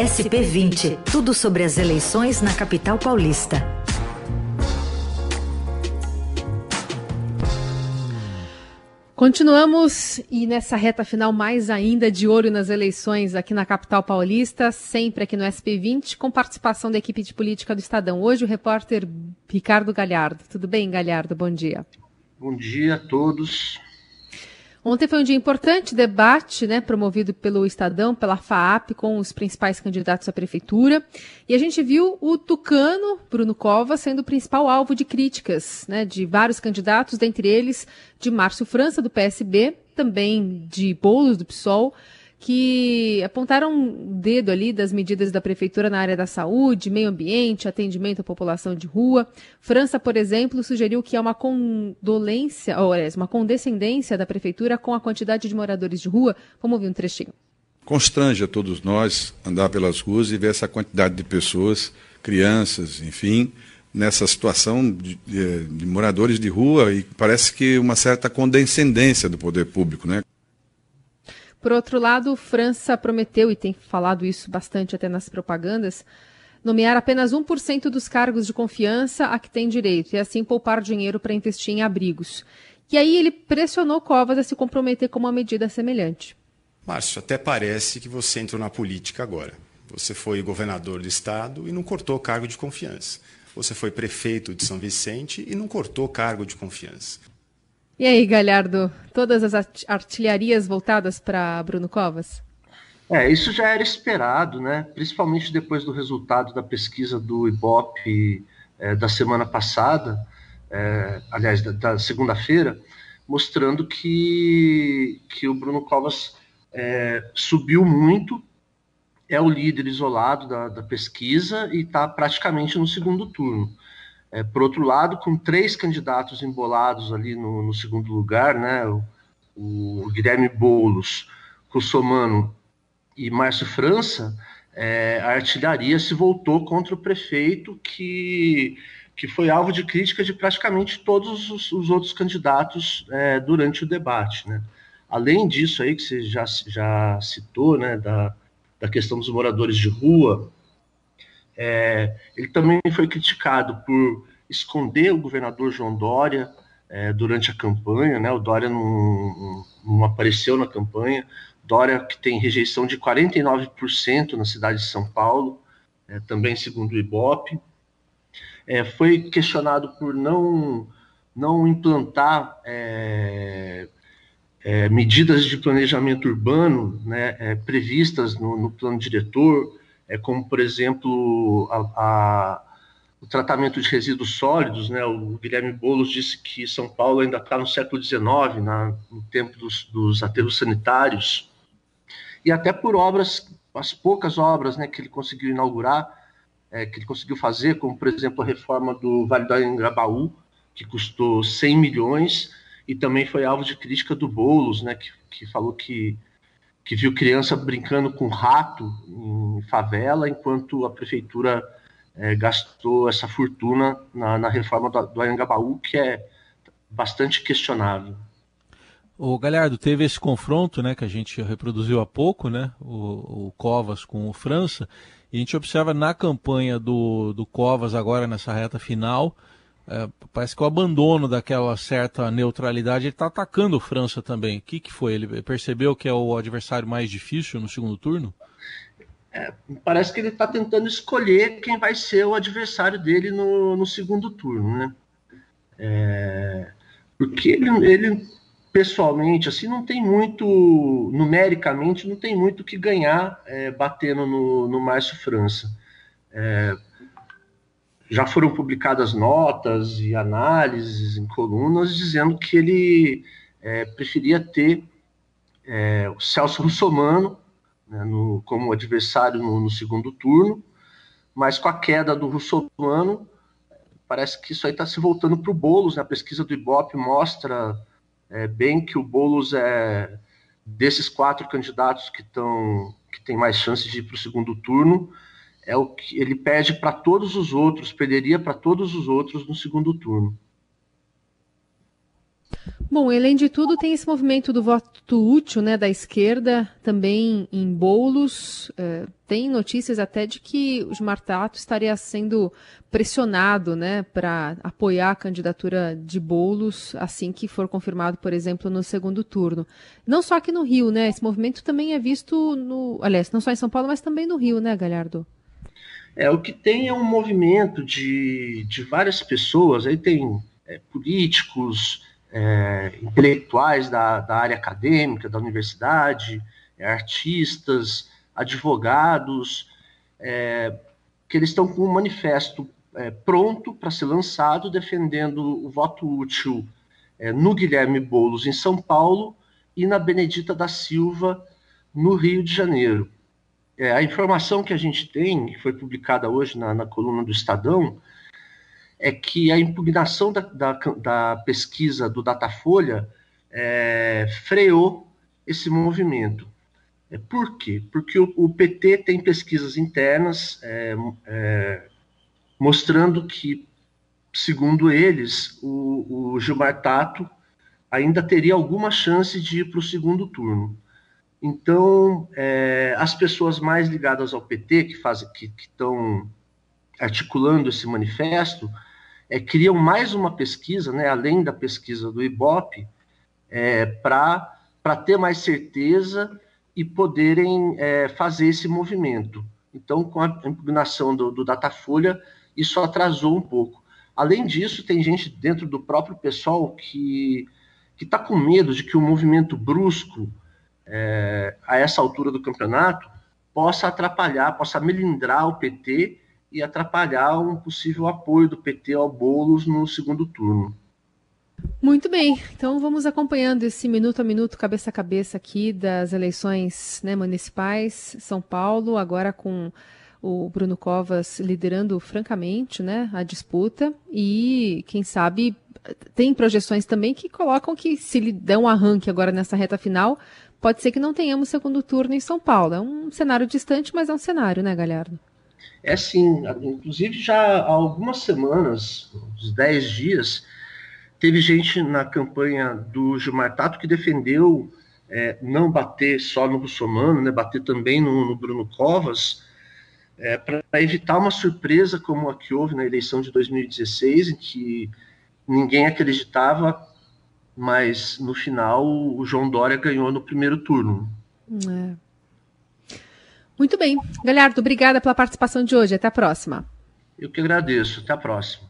SP20, tudo sobre as eleições na capital paulista. Continuamos e nessa reta final mais ainda de olho nas eleições aqui na capital paulista, sempre aqui no SP20, com participação da equipe de política do Estadão. Hoje o repórter Ricardo Galhardo. Tudo bem, Galhardo? Bom dia. Bom dia a todos. Ontem foi um dia importante, debate, né, promovido pelo Estadão, pela FAAP, com os principais candidatos à prefeitura. E a gente viu o Tucano, Bruno Covas, sendo o principal alvo de críticas, né, de vários candidatos, dentre eles de Márcio França, do PSB, também de Boulos, do PSOL, que apontaram um dedo ali das medidas da prefeitura na área da saúde, meio ambiente, atendimento à população de rua. França, por exemplo, sugeriu que há uma condolência, ou uma condescendência da prefeitura com a quantidade de moradores de rua. Vamos ouvir um trechinho. Constrange a todos nós andar pelas ruas e ver essa quantidade de pessoas, crianças, enfim, nessa situação de, de, de moradores de rua e parece que uma certa condescendência do poder público, né? Por outro lado, França prometeu, e tem falado isso bastante até nas propagandas, nomear apenas 1% dos cargos de confiança a que tem direito e assim poupar dinheiro para investir em abrigos. E aí ele pressionou Covas a se comprometer com uma medida semelhante. Márcio, até parece que você entrou na política agora. Você foi governador do estado e não cortou cargo de confiança. Você foi prefeito de São Vicente e não cortou cargo de confiança. E aí, Galhardo, todas as artilharias voltadas para Bruno Covas? É, isso já era esperado, né? Principalmente depois do resultado da pesquisa do IBOP é, da semana passada, é, aliás, da, da segunda-feira, mostrando que, que o Bruno Covas é, subiu muito, é o líder isolado da, da pesquisa e está praticamente no segundo turno. É, por outro lado, com três candidatos embolados ali no, no segundo lugar, né, o, o Guilherme Boulos, Russomano e Márcio França, é, a artilharia se voltou contra o prefeito, que, que foi alvo de crítica de praticamente todos os, os outros candidatos é, durante o debate. Né? Além disso aí que você já, já citou, né, da, da questão dos moradores de rua, é, ele também foi criticado por esconder o governador João Dória é, durante a campanha, né? O Dória não, não, apareceu na campanha. Dória que tem rejeição de 49% na cidade de São Paulo, é, também segundo o Ibope. É, foi questionado por não não implantar é, é, medidas de planejamento urbano né, é, previstas no, no plano diretor, é, como, por exemplo, a, a, o tratamento de resíduos sólidos. Né? O Guilherme Boulos disse que São Paulo ainda está no século XIX, na, no tempo dos, dos aterros sanitários, e até por obras, as poucas obras né, que ele conseguiu inaugurar, é, que ele conseguiu fazer, como, por exemplo, a reforma do Vale do Anhangabaú, que custou 100 milhões, e também foi alvo de crítica do Boulos, né, que, que falou que que viu criança brincando com rato em favela, enquanto a prefeitura é, gastou essa fortuna na, na reforma do, do Anhangabaú, que é bastante questionável. O Galhardo teve esse confronto, né, que a gente reproduziu há pouco, né, o, o Covas com o França, e a gente observa na campanha do, do Covas agora nessa reta final, é, parece que o abandono daquela certa neutralidade ele está atacando o França também. O que, que foi? Ele percebeu que é o adversário mais difícil no segundo turno? É, parece que ele está tentando escolher quem vai ser o adversário dele no, no segundo turno, né? É, porque ele, ele, pessoalmente, assim, não tem muito, numericamente, não tem muito o que ganhar é, batendo no, no Márcio França. Já foram publicadas notas e análises em colunas dizendo que ele é, preferia ter é, o Celso Russomano né, no, como adversário no, no, segundo turno, mas com a queda do Russomano, parece que isso aí está se voltando para o Boulos. Né? A pesquisa do Ibope mostra é, bem que o Boulos é desses quatro candidatos que estão que tem mais chances de ir para o segundo turno, é o que ele perde para todos os outros, perderia para todos os outros no segundo turno. Bom, além de tudo, tem esse movimento do voto útil né, da esquerda, também em bolos. É, tem notícias até de que o Gilmar Tato estaria sendo pressionado né, para apoiar a candidatura de bolos assim que for confirmado, por exemplo, no segundo turno. Não só aqui no Rio, né? Esse movimento também é visto no. Aliás, não só em São Paulo, mas também no Rio, né, Galhardo? É, o que tem é um movimento de, de várias pessoas, aí tem é, políticos é, intelectuais da, da, área acadêmica, da universidade, é, artistas, advogados, é, que eles estão com um manifesto é, pronto para ser lançado, defendendo o voto útil é, no Guilherme Boulos, em São Paulo, e na Benedita da Silva, no Rio de Janeiro. É, a informação que a gente tem, que foi publicada hoje na, na coluna do Estadão, é que a impugnação da, da, da pesquisa do Datafolha é, freou esse movimento. É, por quê? Porque o, o PT tem pesquisas internas é, é, mostrando que, segundo eles, o, o, Gilmar Tato ainda teria alguma chance de ir para o segundo turno. Então, é, as pessoas mais ligadas ao PT, que fazem, que estão articulando esse manifesto, é, criam mais uma pesquisa, né, além da pesquisa do IBOP, é, para ter mais certeza e poderem é, fazer esse movimento. Então, com a impugnação do, do Datafolha, isso atrasou um pouco. Além disso, tem gente dentro do próprio pessoal que está com medo de que o movimento brusco, é, a essa altura do campeonato, possa atrapalhar, possa melindrar o PT e atrapalhar um possível apoio do PT ao Boulos no segundo turno. Muito bem, então vamos acompanhando esse minuto a minuto, cabeça a cabeça aqui das eleições né, municipais, São Paulo, agora com o Bruno Covas liderando francamente né, a disputa e, quem sabe, tem projeções também que colocam que se ele der um arranque agora nessa reta final, pode ser que não tenhamos segundo turno em São Paulo. É um cenário distante, mas é um cenário, né, Galhardo? É sim, inclusive já há algumas semanas, uns 10 dias, teve gente na campanha do Gilmar Tato que defendeu é, não bater só no Russomano, né, bater também no, no Bruno Covas, é, para evitar uma surpresa como a que houve na eleição de 2016, em que ninguém acreditava, mas no final o João Dória ganhou no primeiro turno. É. Muito bem. Galhardo, obrigada pela participação de hoje. Até a próxima. Eu que agradeço. Até a próxima.